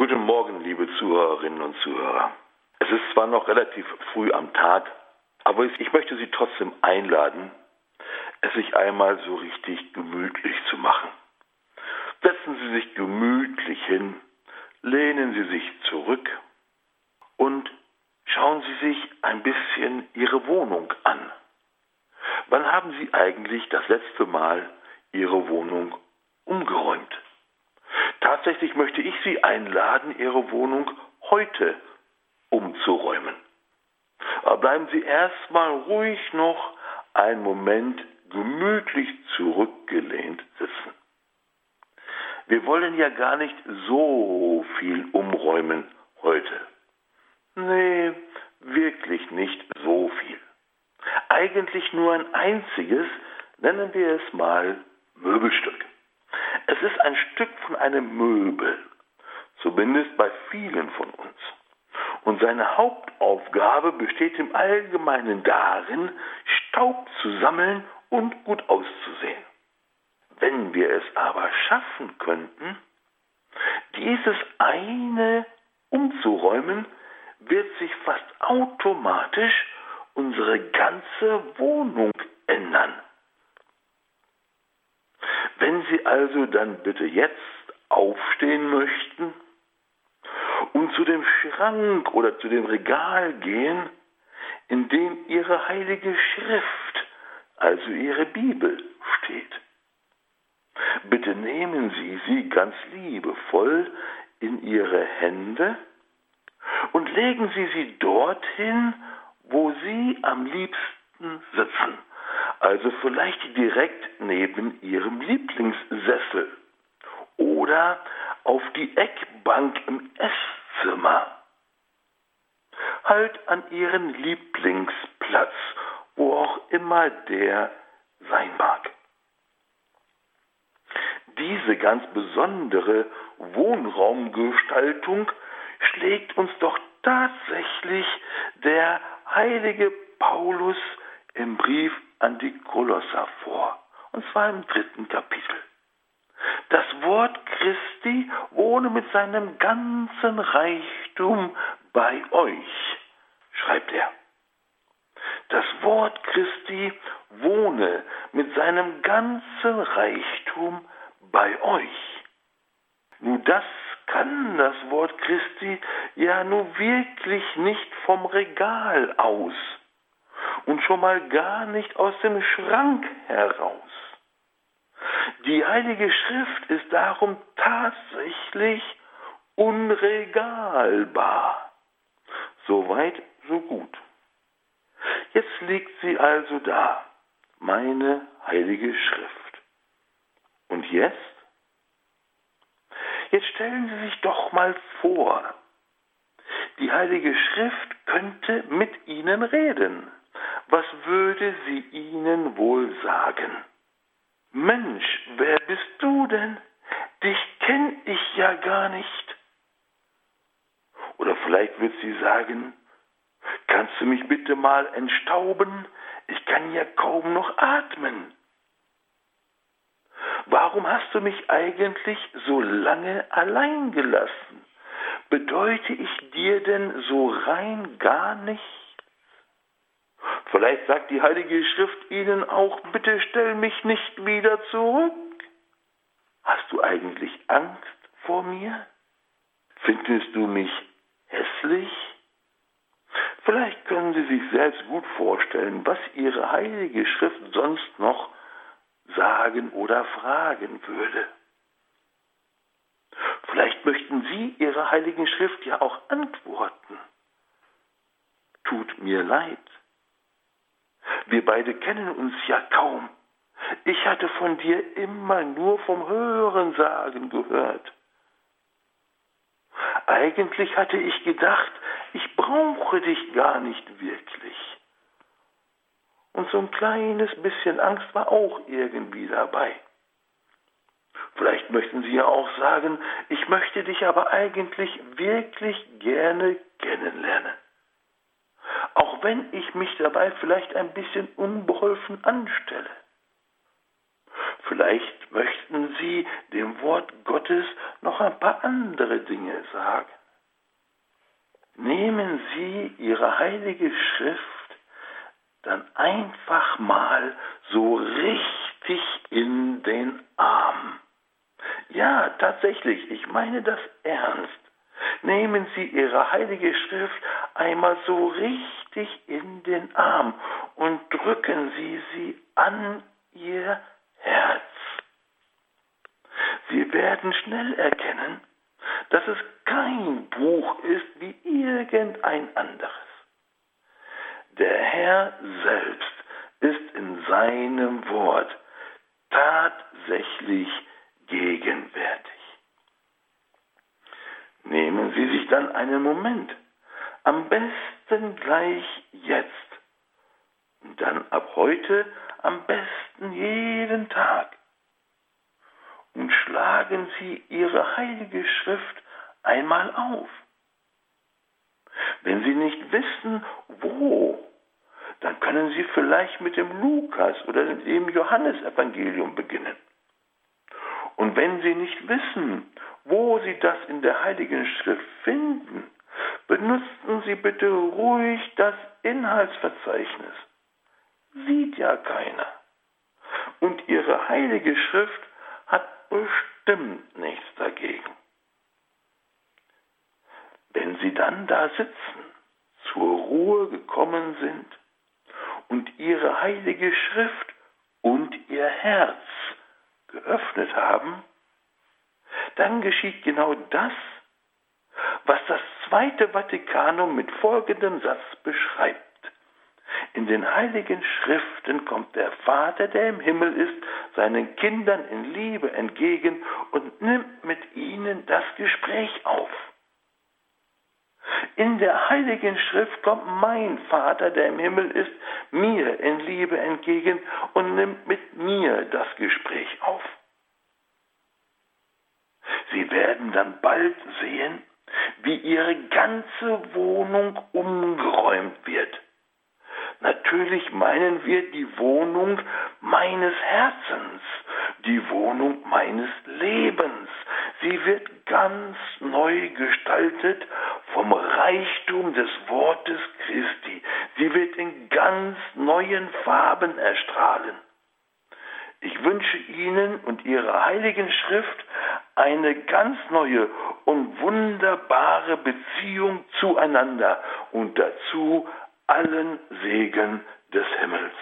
Guten Morgen, liebe Zuhörerinnen und Zuhörer. Es ist zwar noch relativ früh am Tag, aber ich möchte Sie trotzdem einladen, es sich einmal so richtig gemütlich zu machen. Setzen Sie sich gemütlich hin, lehnen Sie sich zurück und schauen Sie sich ein bisschen Ihre Wohnung an. Wann haben Sie eigentlich das letzte Mal Ihre Wohnung umgeräumt? Tatsächlich möchte ich Sie einladen, Ihre Wohnung heute umzuräumen. Aber bleiben Sie erstmal ruhig noch einen Moment gemütlich zurückgelehnt sitzen. Wir wollen ja gar nicht so viel umräumen heute. Nee, wirklich nicht so viel. Eigentlich nur ein einziges, nennen wir es mal Möbelstück. Es ist ein Stück von einem Möbel, zumindest bei vielen von uns. Und seine Hauptaufgabe besteht im Allgemeinen darin, Staub zu sammeln und gut auszusehen. Wenn wir es aber schaffen könnten, dieses eine umzuräumen, wird sich fast automatisch unsere ganze Wohnung ändern. Wenn Sie also dann bitte jetzt aufstehen möchten und zu dem Schrank oder zu dem Regal gehen, in dem Ihre heilige Schrift, also Ihre Bibel, steht. Bitte nehmen Sie sie ganz liebevoll in Ihre Hände und legen Sie sie dorthin, wo Sie am liebsten sitzen. Also vielleicht direkt neben Ihrem Lieblingssessel oder auf die Eckbank im Esszimmer. Halt an Ihren Lieblingsplatz, wo auch immer der sein mag. Diese ganz besondere Wohnraumgestaltung schlägt uns doch tatsächlich der heilige Paulus im Brief an die Kolosser vor, und zwar im dritten Kapitel. Das Wort Christi wohne mit seinem ganzen Reichtum bei euch, schreibt er. Das Wort Christi wohne mit seinem ganzen Reichtum bei euch. Nun das kann das Wort Christi ja nun wirklich nicht vom Regal aus und schon mal gar nicht aus dem Schrank heraus. Die Heilige Schrift ist darum tatsächlich unregalbar. Soweit, so gut. Jetzt liegt sie also da, meine Heilige Schrift. Und jetzt? Jetzt stellen Sie sich doch mal vor, die Heilige Schrift könnte mit Ihnen reden. Was würde sie Ihnen wohl sagen? Mensch, wer bist du denn? Dich kenn ich ja gar nicht. Oder vielleicht wird sie sagen, kannst du mich bitte mal entstauben? Ich kann ja kaum noch atmen. Warum hast du mich eigentlich so lange allein gelassen? Bedeute ich dir denn so rein gar nichts? Vielleicht sagt die Heilige Schrift ihnen auch, bitte stell mich nicht wieder zurück. Hast du eigentlich Angst vor mir? Findest du mich hässlich? Vielleicht können Sie sich selbst gut vorstellen, was Ihre Heilige Schrift sonst noch sagen oder fragen würde. Vielleicht möchten Sie Ihrer Heiligen Schrift ja auch antworten. Tut mir leid. Wir beide kennen uns ja kaum. Ich hatte von dir immer nur vom Hörensagen gehört. Eigentlich hatte ich gedacht, ich brauche dich gar nicht wirklich. Und so ein kleines bisschen Angst war auch irgendwie dabei. Vielleicht möchten Sie ja auch sagen, ich möchte dich aber eigentlich wirklich gerne kennenlernen auch wenn ich mich dabei vielleicht ein bisschen unbeholfen anstelle. Vielleicht möchten Sie dem Wort Gottes noch ein paar andere Dinge sagen. Nehmen Sie Ihre heilige Schrift dann einfach mal so richtig in den Arm. Ja, tatsächlich, ich meine das ernst. Nehmen Sie Ihre heilige Schrift einmal so richtig in den Arm und drücken Sie sie an Ihr Herz. Sie werden schnell erkennen, dass es kein Buch ist wie irgendein anderes. Der Herr selbst ist in seinem Wort tatsächlich gegenwärtig. Nehmen Sie sich dann einen Moment, am besten gleich jetzt, und dann ab heute am besten jeden Tag, und schlagen Sie Ihre heilige Schrift einmal auf. Wenn Sie nicht wissen, wo, dann können Sie vielleicht mit dem Lukas oder dem Johannesevangelium beginnen. Und wenn Sie nicht wissen, wo Sie das in der Heiligen Schrift finden, benutzen Sie bitte ruhig das Inhaltsverzeichnis. Sieht ja keiner. Und Ihre Heilige Schrift hat bestimmt nichts dagegen. Wenn Sie dann da sitzen, zur Ruhe gekommen sind und Ihre Heilige Schrift und Ihr Herz geöffnet haben, dann geschieht genau das, was das Zweite Vatikanum mit folgendem Satz beschreibt. In den heiligen Schriften kommt der Vater, der im Himmel ist, seinen Kindern in Liebe entgegen und nimmt mit ihnen das Gespräch auf. In der heiligen Schrift kommt mein Vater, der im Himmel ist, mir in Liebe entgegen und nimmt mit mir das Gespräch auf. Sie werden dann bald sehen, wie ihre ganze Wohnung umgeräumt wird. Natürlich meinen wir die Wohnung meines Herzens, die Wohnung meines Lebens. Sie wird ganz neu gestaltet vom Reichtum des Wortes Christi. Sie wird in ganz neuen Farben erstrahlen. Ich wünsche Ihnen und Ihrer heiligen Schrift eine ganz neue und wunderbare Beziehung zueinander und dazu allen Segen des Himmels.